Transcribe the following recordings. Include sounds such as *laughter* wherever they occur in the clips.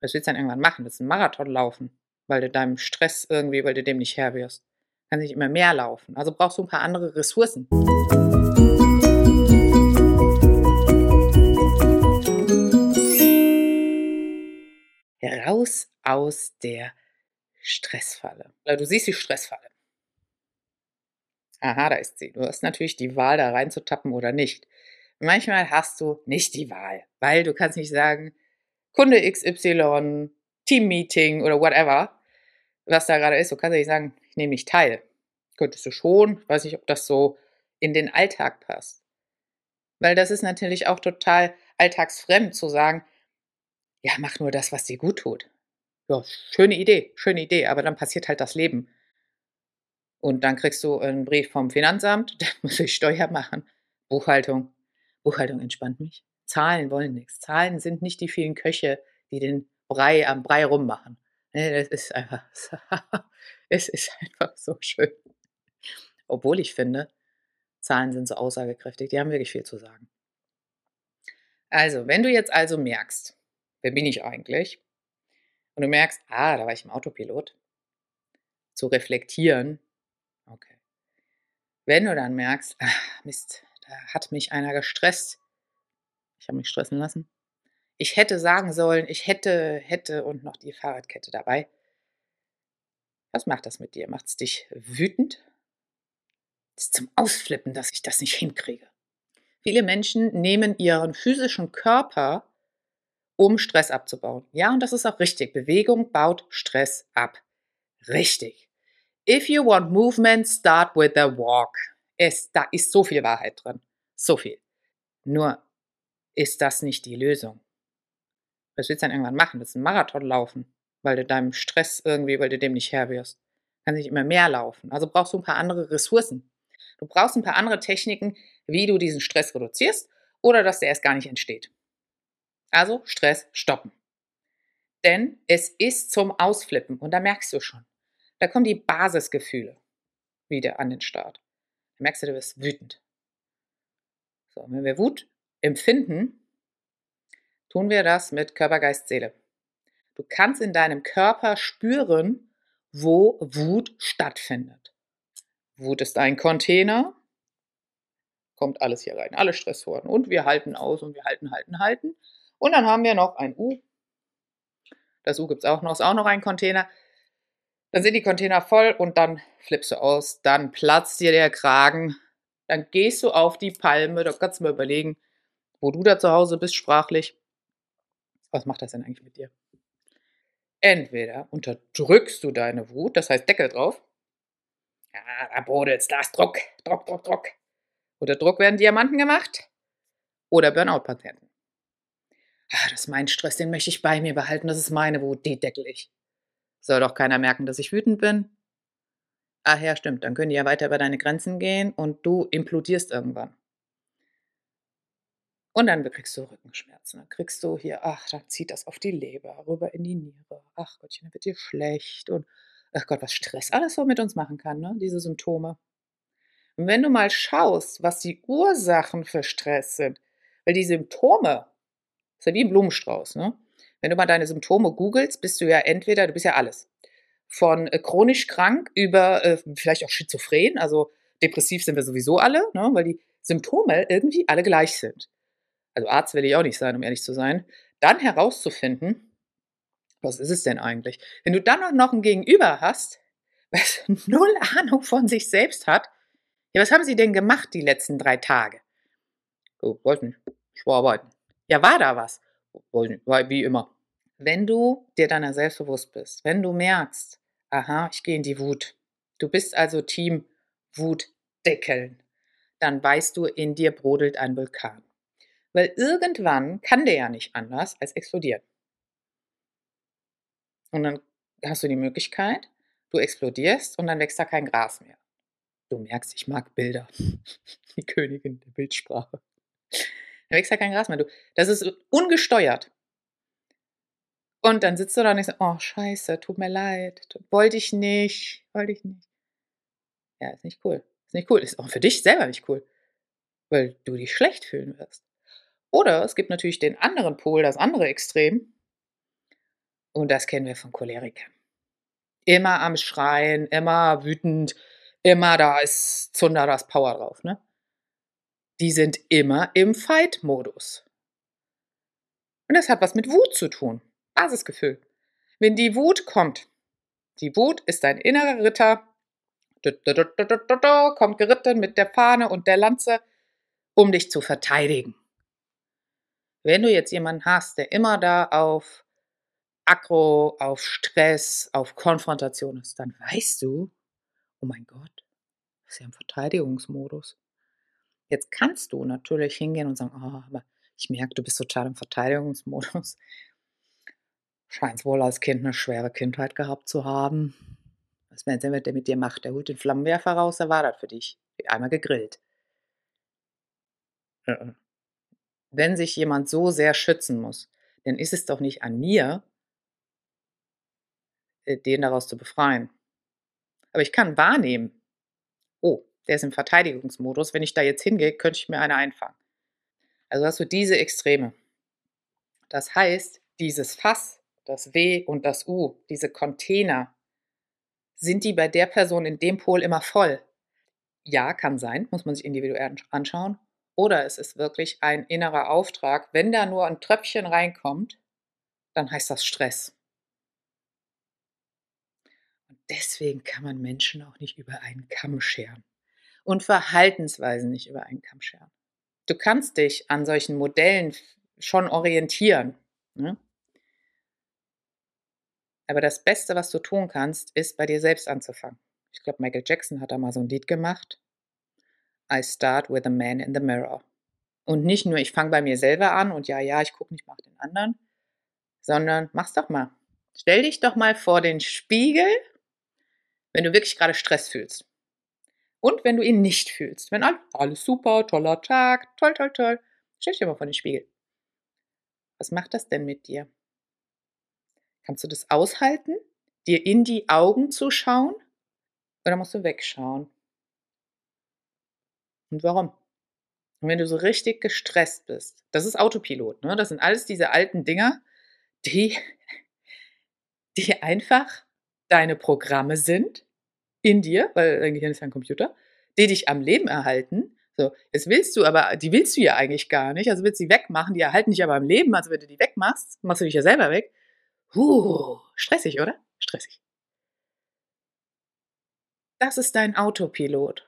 Was willst du dann irgendwann machen? Willst du einen Marathon laufen, weil du deinem Stress irgendwie, weil du dem nicht Herr wirst? Kann nicht immer mehr laufen. Also brauchst du ein paar andere Ressourcen. Raus aus der Stressfalle. Du siehst die Stressfalle. Aha, da ist sie. Du hast natürlich die Wahl, da reinzutappen oder nicht. Manchmal hast du nicht die Wahl, weil du kannst nicht sagen, Kunde XY, Teammeeting oder whatever, was da gerade ist. Du kannst nicht sagen, ich nehme nicht teil. Könntest du schon. Ich weiß nicht, ob das so in den Alltag passt. Weil das ist natürlich auch total alltagsfremd zu sagen, ja, mach nur das, was dir gut tut. Ja, schöne Idee, schöne Idee, aber dann passiert halt das Leben. Und dann kriegst du einen Brief vom Finanzamt, *laughs* dann muss ich Steuer machen, Buchhaltung. Buchhaltung entspannt mich. Zahlen wollen nichts. Zahlen sind nicht die vielen Köche, die den Brei am Brei rummachen. Das ist einfach, *laughs* es ist einfach so schön. Obwohl ich finde, Zahlen sind so aussagekräftig, die haben wirklich viel zu sagen. Also, wenn du jetzt also merkst, wer bin ich eigentlich? Und du merkst, ah, da war ich im Autopilot, zu reflektieren, okay. Wenn du dann merkst, ach, Mist, da hat mich einer gestresst, ich habe mich stressen lassen. Ich hätte sagen sollen, ich hätte, hätte und noch die Fahrradkette dabei. Was macht das mit dir? Macht es dich wütend? Es ist zum Ausflippen, dass ich das nicht hinkriege. Viele Menschen nehmen ihren physischen Körper, um Stress abzubauen. Ja, und das ist auch richtig. Bewegung baut Stress ab. Richtig. If you want movement, start with a walk. Es, da ist so viel Wahrheit drin. So viel. Nur ist das nicht die Lösung. Was willst du dann irgendwann machen? Willst du einen Marathon laufen, weil du deinem Stress irgendwie, weil du dem nicht Herr wirst? Kann nicht immer mehr laufen. Also brauchst du ein paar andere Ressourcen. Du brauchst ein paar andere Techniken, wie du diesen Stress reduzierst oder dass der erst gar nicht entsteht. Also Stress stoppen. Denn es ist zum Ausflippen und da merkst du schon. Da kommen die Basisgefühle wieder an den Start. Da merkst du, du wirst wütend. So, wenn wir Wut empfinden, tun wir das mit Körper, Geist, Seele. Du kannst in deinem Körper spüren, wo Wut stattfindet. Wut ist ein Container, kommt alles hier rein, alle Stressoren. Und wir halten aus und wir halten, halten, halten. Und dann haben wir noch ein U. Das U gibt es auch noch, ist auch noch ein Container. Dann sind die Container voll und dann flippst du aus, dann platzt dir der Kragen, dann gehst du auf die Palme, da kannst du mal überlegen, wo du da zu Hause bist sprachlich. Was macht das denn eigentlich mit dir? Entweder unterdrückst du deine Wut, das heißt Deckel drauf. Ja, da brodelt's, da ist Druck, Druck, Druck, Druck. Unter Druck werden Diamanten gemacht oder Burnout-Patienten. Ah, das ist mein Stress, den möchte ich bei mir behalten, das ist meine Wut, die deckel ich. Soll doch keiner merken, dass ich wütend bin? Ach ja, stimmt, dann können die ja weiter über deine Grenzen gehen und du implodierst irgendwann. Und dann kriegst du Rückenschmerzen. Dann kriegst du hier, ach, dann zieht das auf die Leber, rüber in die Niere. Ach Gottchen, dann wird dir schlecht. Und ach Gott, was Stress alles so mit uns machen kann, ne? diese Symptome. Und wenn du mal schaust, was die Ursachen für Stress sind, weil die Symptome, ist ja wie ein Blumenstrauß, ne? Wenn du mal deine Symptome googelst, bist du ja entweder, du bist ja alles. Von äh, chronisch krank über äh, vielleicht auch schizophren, also depressiv sind wir sowieso alle, ne? weil die Symptome irgendwie alle gleich sind also Arzt will ich auch nicht sein, um ehrlich zu sein, dann herauszufinden, was ist es denn eigentlich? Wenn du dann noch ein Gegenüber hast, *laughs* was null Ahnung von sich selbst hat, ja, was haben sie denn gemacht die letzten drei Tage? Oh, nicht, ich war arbeiten. Ja, war da was? Nicht, war wie immer. Wenn du dir deiner selbst bewusst bist, wenn du merkst, aha, ich gehe in die Wut, du bist also Team Wut deckeln, dann weißt du, in dir brodelt ein Vulkan. Weil irgendwann kann der ja nicht anders als explodieren. Und dann hast du die Möglichkeit, du explodierst und dann wächst da kein Gras mehr. Du merkst, ich mag Bilder. *laughs* Die Königin der Bildsprache. Da wächst da kein Gras mehr. Du, das ist ungesteuert. Und dann sitzt du da und denkst, oh scheiße, tut mir leid, wollte ich nicht, wollte ich nicht. Ja, ist nicht cool. Ist nicht cool. Ist auch für dich selber nicht cool. Weil du dich schlecht fühlen wirst. Oder es gibt natürlich den anderen Pol, das andere Extrem. Und das kennen wir von Cholerikern. Immer am Schreien, immer wütend, immer da ist Zunder, da ist Power drauf, ne? Die sind immer im Fight-Modus. Und das hat was mit Wut zu tun. Basisgefühl. Wenn die Wut kommt, die Wut ist ein innerer Ritter, kommt geritten mit der Fahne und der Lanze, um dich zu verteidigen. Wenn du jetzt jemanden hast, der immer da auf Aggro, auf Stress, auf Konfrontation ist, dann weißt du, oh mein Gott, ist ja im Verteidigungsmodus. Jetzt kannst du natürlich hingehen und sagen, oh, aber ich merke, du bist total im Verteidigungsmodus. Scheint wohl als Kind eine schwere Kindheit gehabt zu haben. Was meinst du, der mit dir macht? Der holt den Flammenwerfer raus, er war das für dich. Einmal gegrillt. Äh. Wenn sich jemand so sehr schützen muss, dann ist es doch nicht an mir, äh, den daraus zu befreien. Aber ich kann wahrnehmen, oh, der ist im Verteidigungsmodus. Wenn ich da jetzt hingehe, könnte ich mir eine einfangen. Also hast du diese Extreme. Das heißt, dieses Fass, das W und das U, diese Container, sind die bei der Person in dem Pol immer voll? Ja, kann sein, muss man sich individuell anschauen. Oder es ist wirklich ein innerer Auftrag. Wenn da nur ein Tröpfchen reinkommt, dann heißt das Stress. Und deswegen kann man Menschen auch nicht über einen Kamm scheren und Verhaltensweisen nicht über einen Kamm scheren. Du kannst dich an solchen Modellen schon orientieren. Ne? Aber das Beste, was du tun kannst, ist bei dir selbst anzufangen. Ich glaube, Michael Jackson hat da mal so ein Lied gemacht. I start with a man in the mirror. Und nicht nur, ich fange bei mir selber an und ja, ja, ich gucke nicht, mach den anderen, sondern mach's doch mal. Stell dich doch mal vor den Spiegel, wenn du wirklich gerade Stress fühlst. Und wenn du ihn nicht fühlst. Wenn alles super, toller Tag, toll, toll, toll. Stell dich mal vor den Spiegel. Was macht das denn mit dir? Kannst du das aushalten, dir in die Augen zu schauen? Oder musst du wegschauen? Und warum? Und wenn du so richtig gestresst bist, das ist Autopilot, ne? Das sind alles diese alten Dinger, die, *laughs* die einfach deine Programme sind, in dir, weil dein Gehirn ist ja ein Computer, die dich am Leben erhalten. So, jetzt willst du aber, die willst du ja eigentlich gar nicht, also willst du sie wegmachen, die erhalten dich aber am Leben, also wenn du die wegmachst, machst du dich ja selber weg. Huh, stressig, oder? Stressig. Das ist dein Autopilot.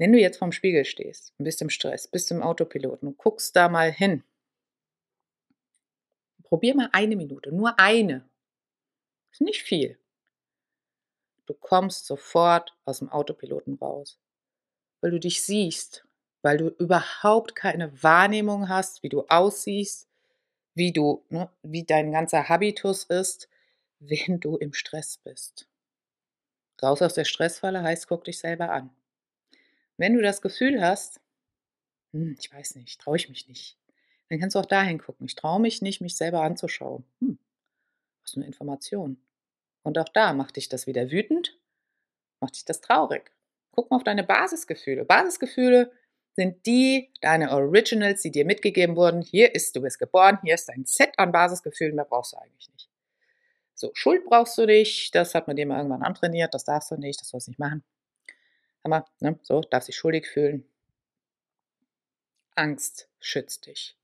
Wenn du jetzt vorm Spiegel stehst und bist im Stress, bist im Autopiloten und guckst da mal hin, probier mal eine Minute, nur eine. Ist nicht viel. Du kommst sofort aus dem Autopiloten raus, weil du dich siehst, weil du überhaupt keine Wahrnehmung hast, wie du aussiehst, wie du, ne, wie dein ganzer Habitus ist, wenn du im Stress bist. Raus aus der Stressfalle heißt, guck dich selber an. Wenn du das Gefühl hast, hm, ich weiß nicht, traue ich mich nicht, dann kannst du auch dahin gucken. Ich traue mich nicht, mich selber anzuschauen. Hm, was eine Information. Und auch da macht dich das wieder wütend, macht dich das traurig. Guck mal auf deine Basisgefühle. Basisgefühle sind die, deine Originals, die dir mitgegeben wurden. Hier ist, du bist geboren, hier ist ein Set an Basisgefühlen, mehr brauchst du eigentlich nicht. So, Schuld brauchst du nicht, das hat man dir mal irgendwann antrainiert, das darfst du nicht, das sollst du nicht machen. Aber, ne, so, darfst dich schuldig fühlen. Angst schützt dich.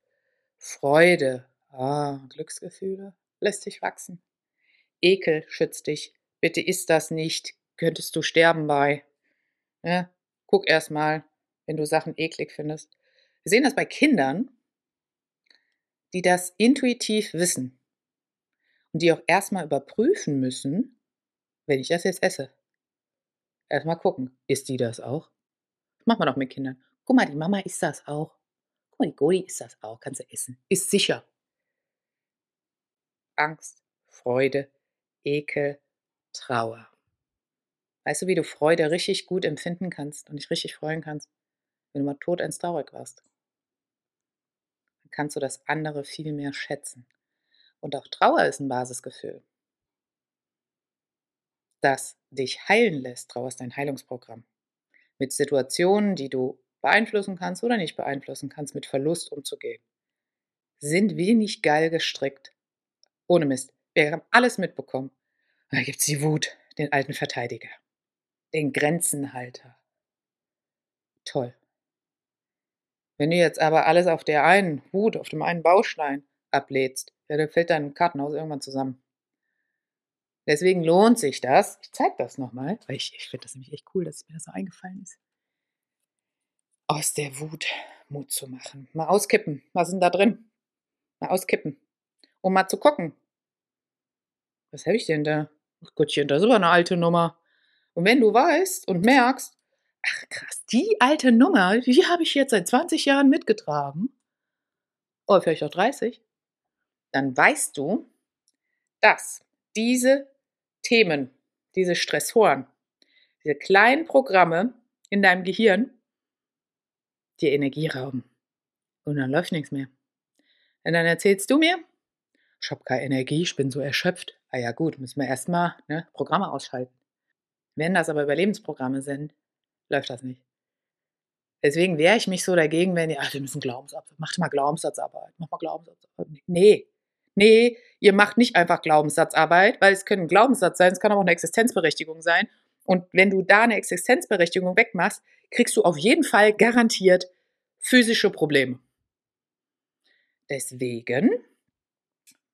Freude, ah, Glücksgefühle, lässt dich wachsen. Ekel schützt dich. Bitte isst das nicht, könntest du sterben bei. Ne? Guck erst mal, wenn du Sachen eklig findest. Wir sehen das bei Kindern, die das intuitiv wissen und die auch erstmal überprüfen müssen, wenn ich das jetzt esse. Erstmal gucken, isst die das auch? Das macht man mit Kindern. Guck mal, die Mama isst das auch. Guck mal, die Godi isst das auch, kannst du essen. Ist sicher. Angst, Freude, Ekel, Trauer. Weißt du, wie du Freude richtig gut empfinden kannst und dich richtig freuen kannst? Wenn du mal tot ins traurig warst. Dann kannst du das andere viel mehr schätzen. Und auch Trauer ist ein Basisgefühl, das dich heilen lässt. Ist dein Heilungsprogramm. Mit Situationen, die du beeinflussen kannst oder nicht beeinflussen kannst, mit Verlust umzugehen. sind wenig geil gestrickt. Ohne Mist. Wir haben alles mitbekommen. Da gibt's die Wut, den alten Verteidiger, den Grenzenhalter. Toll. Wenn du jetzt aber alles auf der einen Wut, auf dem einen Baustein ablädst, ja, dann fällt dein Kartenhaus irgendwann zusammen. Deswegen lohnt sich das. Ich zeige das nochmal, weil ich, ich finde das nämlich echt cool, dass mir das so eingefallen ist. Aus der Wut Mut zu machen. Mal auskippen. Was ist denn da drin? Mal auskippen. Um mal zu gucken. Was habe ich denn da? Ach Gottchen, das ist aber eine alte Nummer. Und wenn du weißt und merkst, ach krass, die alte Nummer, die habe ich jetzt seit 20 Jahren mitgetragen, oder vielleicht auch 30, dann weißt du, dass diese Themen, diese Stressoren, diese kleinen Programme in deinem Gehirn dir Energie rauben. Und dann läuft nichts mehr. Und dann erzählst du mir, ich habe keine Energie, ich bin so erschöpft. Ah ja gut, müssen wir erstmal ne, Programme ausschalten. Wenn das aber Überlebensprogramme sind, läuft das nicht. Deswegen wehre ich mich so dagegen, wenn ihr, ach, wir müssen Glaubenssatz, macht mal Glaubenssatzarbeit, mach mal Glaubenssatzarbeit. Nee, nee, ihr macht nicht einfach Glaubenssatzarbeit, weil es können ein Glaubenssatz sein, es kann aber auch eine Existenzberechtigung sein. Und wenn du da eine Existenzberechtigung wegmachst, kriegst du auf jeden Fall garantiert physische Probleme. Deswegen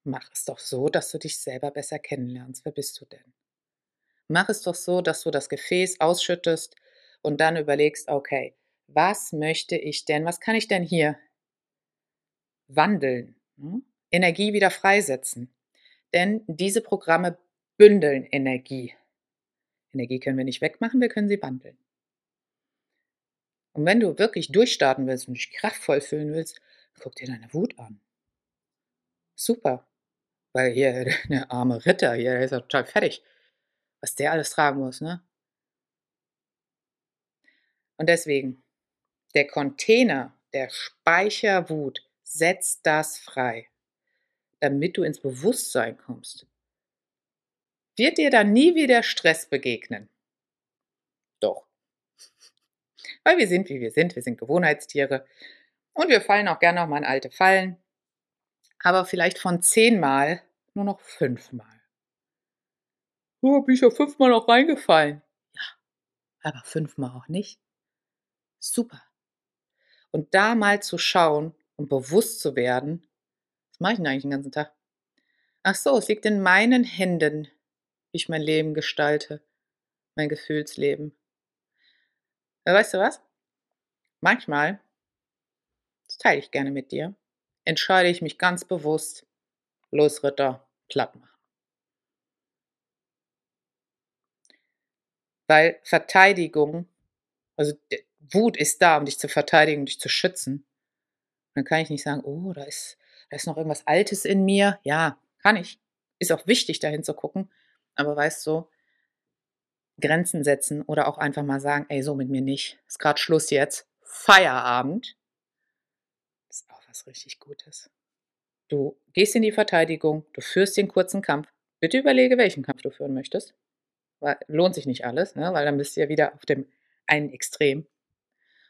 mach es doch so, dass du dich selber besser kennenlernst. Wer bist du denn? Mach es doch so, dass du das Gefäß ausschüttest und dann überlegst, okay, was möchte ich denn, was kann ich denn hier wandeln, hm? Energie wieder freisetzen? Denn diese Programme bündeln Energie. Energie können wir nicht wegmachen, wir können sie wandeln. Und wenn du wirklich durchstarten willst und dich kraftvoll fühlen willst, guck dir deine Wut an. Super. Weil hier *laughs* der arme Ritter, hier, der ist ja total fertig. Was der alles tragen muss, ne? Und deswegen, der Container, der Speicherwut, setzt das frei, damit du ins Bewusstsein kommst. Wird dir dann nie wieder Stress begegnen? Doch. Weil wir sind, wie wir sind. Wir sind Gewohnheitstiere. Und wir fallen auch gerne noch mal in alte Fallen. Aber vielleicht von zehnmal nur noch fünfmal. Oh, bin ich ja fünfmal noch reingefallen. Ja, aber fünfmal auch nicht. Super. Und da mal zu schauen und bewusst zu werden, mache ich denn eigentlich den ganzen Tag? Ach so, es liegt in meinen Händen, wie ich mein Leben gestalte, mein Gefühlsleben. Ja, weißt du was? Manchmal, das teile ich gerne mit dir, entscheide ich mich ganz bewusst, los Ritter, platt machen. Weil Verteidigung, also Wut ist da, um dich zu verteidigen, dich zu schützen. dann kann ich nicht sagen, oh, da ist, da ist noch irgendwas Altes in mir. Ja, kann ich. Ist auch wichtig, dahin zu gucken. Aber weißt du, Grenzen setzen oder auch einfach mal sagen, ey, so mit mir nicht. Ist gerade Schluss jetzt. Feierabend. Ist auch was richtig Gutes. Du gehst in die Verteidigung, du führst den kurzen Kampf. Bitte überlege, welchen Kampf du führen möchtest. Weil, lohnt sich nicht alles, ne? weil dann bist du ja wieder auf dem einen Extrem.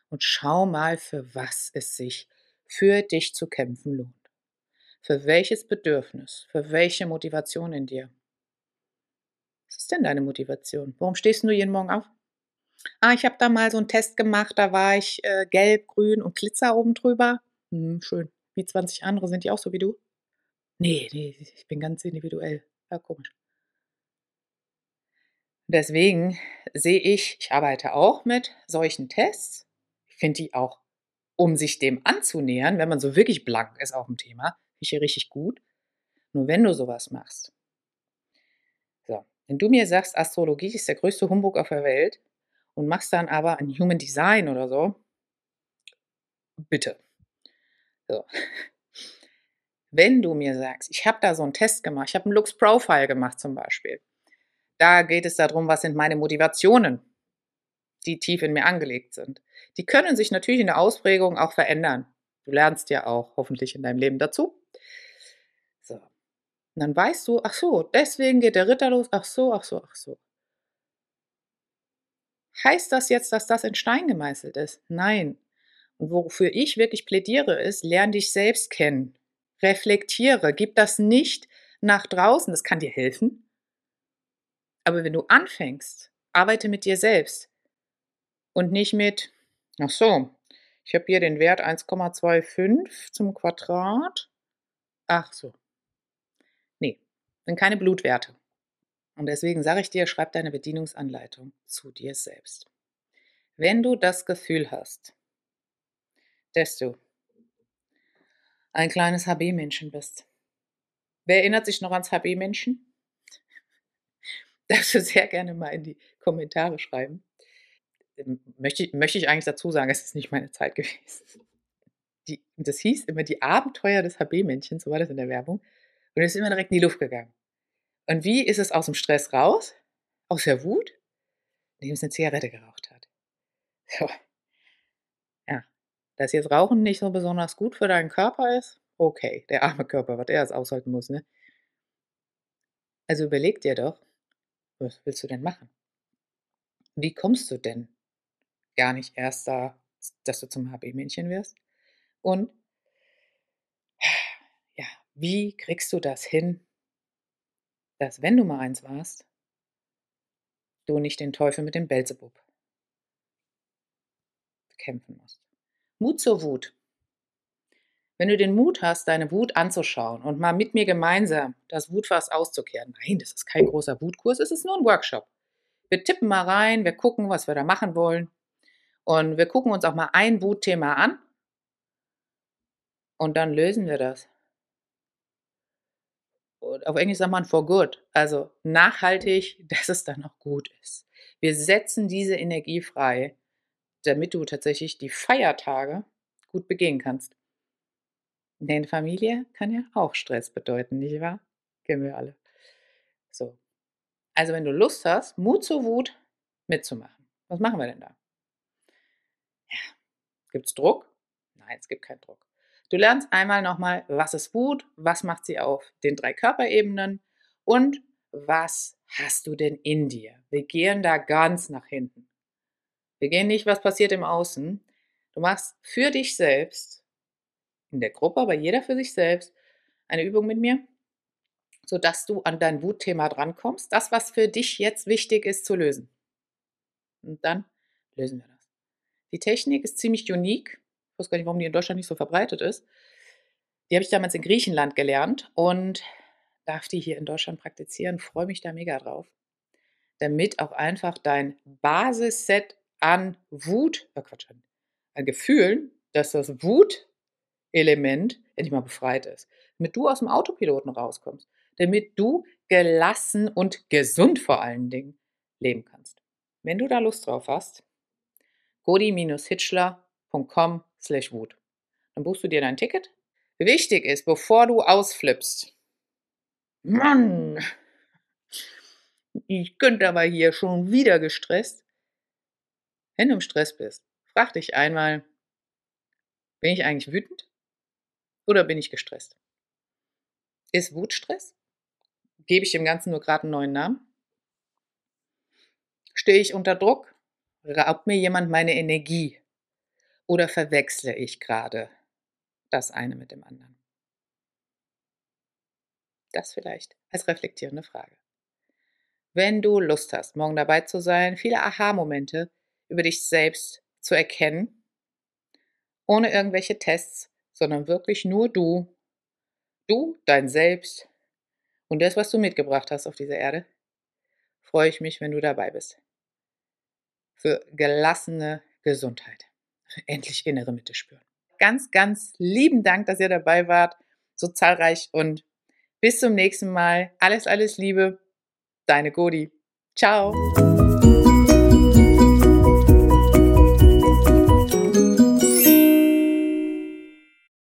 Und schau mal, für was es sich für dich zu kämpfen lohnt. Für welches Bedürfnis, für welche Motivation in dir. Was ist denn deine Motivation? Warum stehst du jeden Morgen auf? Ah, ich habe da mal so einen Test gemacht, da war ich äh, gelb, grün und Glitzer oben drüber. Hm, schön. Wie 20 andere, sind die auch so wie du? Nee, nee, ich bin ganz individuell. Ja, komisch. Deswegen sehe ich, ich arbeite auch mit solchen Tests. Ich finde die auch, um sich dem anzunähern, wenn man so wirklich blank ist auf dem Thema, hier richtig gut. Nur wenn du sowas machst, wenn du mir sagst, Astrologie ist der größte Humbug auf der Welt und machst dann aber ein Human Design oder so, bitte. So. *laughs* Wenn du mir sagst, ich habe da so einen Test gemacht, ich habe einen Lux Profile gemacht zum Beispiel, da geht es darum, was sind meine Motivationen, die tief in mir angelegt sind. Die können sich natürlich in der Ausprägung auch verändern. Du lernst ja auch hoffentlich in deinem Leben dazu. Und dann weißt du, ach so, deswegen geht der Ritter los, ach so, ach so, ach so. Heißt das jetzt, dass das in Stein gemeißelt ist? Nein. Und wofür ich wirklich plädiere, ist, lern dich selbst kennen. Reflektiere, gib das nicht nach draußen, das kann dir helfen. Aber wenn du anfängst, arbeite mit dir selbst und nicht mit, ach so, ich habe hier den Wert 1,25 zum Quadrat. Ach so. Sind keine Blutwerte. Und deswegen sage ich dir, schreib deine Bedienungsanleitung zu dir selbst. Wenn du das Gefühl hast, dass du ein kleines HB-Menschen bist. Wer erinnert sich noch ans HB-Menschen? *laughs* Darfst du sehr gerne mal in die Kommentare schreiben. Ähm, möchte, möchte ich eigentlich dazu sagen, *laughs* es ist nicht meine Zeit gewesen. Die, das hieß immer die Abenteuer des HB-Männchens, so war das in der Werbung. Und ist immer direkt in die Luft gegangen. Und wie ist es aus dem Stress raus? Aus der Wut? Indem es eine Zigarette geraucht hat. So. Ja. Dass jetzt Rauchen nicht so besonders gut für deinen Körper ist, okay. Der arme Körper, was er es aushalten muss, ne? Also überleg dir doch, was willst du denn machen? Wie kommst du denn gar nicht erst da, dass du zum HB-Männchen wirst? Und wie kriegst du das hin, dass wenn du mal eins warst, du nicht den Teufel mit dem Belzebub kämpfen musst. Mut zur Wut. Wenn du den Mut hast, deine Wut anzuschauen und mal mit mir gemeinsam das Wutfass auszukehren, nein, das ist kein großer Wutkurs, es ist nur ein Workshop. Wir tippen mal rein, wir gucken, was wir da machen wollen und wir gucken uns auch mal ein Wutthema an und dann lösen wir das auf Englisch sagt man for good, also nachhaltig, dass es dann auch gut ist. Wir setzen diese Energie frei, damit du tatsächlich die Feiertage gut begehen kannst. Denn Familie kann ja auch Stress bedeuten, nicht wahr? Kennen wir alle. So. Also wenn du Lust hast, Mut zur Wut mitzumachen. Was machen wir denn da? Ja. Gibt es Druck? Nein, es gibt keinen Druck. Du lernst einmal nochmal, was ist Wut, was macht sie auf den drei Körperebenen und was hast du denn in dir? Wir gehen da ganz nach hinten. Wir gehen nicht, was passiert im Außen. Du machst für dich selbst, in der Gruppe, aber jeder für sich selbst, eine Übung mit mir, sodass du an dein Wutthema drankommst. Das, was für dich jetzt wichtig ist zu lösen. Und dann lösen wir das. Die Technik ist ziemlich unique weiß gar nicht, warum die in Deutschland nicht so verbreitet ist. Die habe ich damals in Griechenland gelernt und darf die hier in Deutschland praktizieren. Freue mich da mega drauf. Damit auch einfach dein Basisset an Wut, äh Quatsch, an Gefühlen, dass das Wutelement endlich mal befreit ist. Damit du aus dem Autopiloten rauskommst. Damit du gelassen und gesund vor allen Dingen leben kannst. Wenn du da Lust drauf hast, godi-hitchler.com slash Wut. Dann buchst du dir dein Ticket. Wichtig ist, bevor du ausflippst, Mann, ich könnte aber hier schon wieder gestresst. Wenn du im Stress bist, frag dich einmal, bin ich eigentlich wütend oder bin ich gestresst? Ist Wut Stress? Gebe ich dem Ganzen nur gerade einen neuen Namen? Stehe ich unter Druck? Raubt mir jemand meine Energie? Oder verwechsle ich gerade das eine mit dem anderen? Das vielleicht als reflektierende Frage. Wenn du Lust hast, morgen dabei zu sein, viele Aha-Momente über dich selbst zu erkennen, ohne irgendwelche Tests, sondern wirklich nur du, du, dein Selbst und das, was du mitgebracht hast auf dieser Erde, freue ich mich, wenn du dabei bist. Für gelassene Gesundheit endlich innere Mitte spüren. Ganz, ganz lieben Dank, dass ihr dabei wart, so zahlreich und bis zum nächsten Mal. Alles, alles Liebe, deine Godi. Ciao.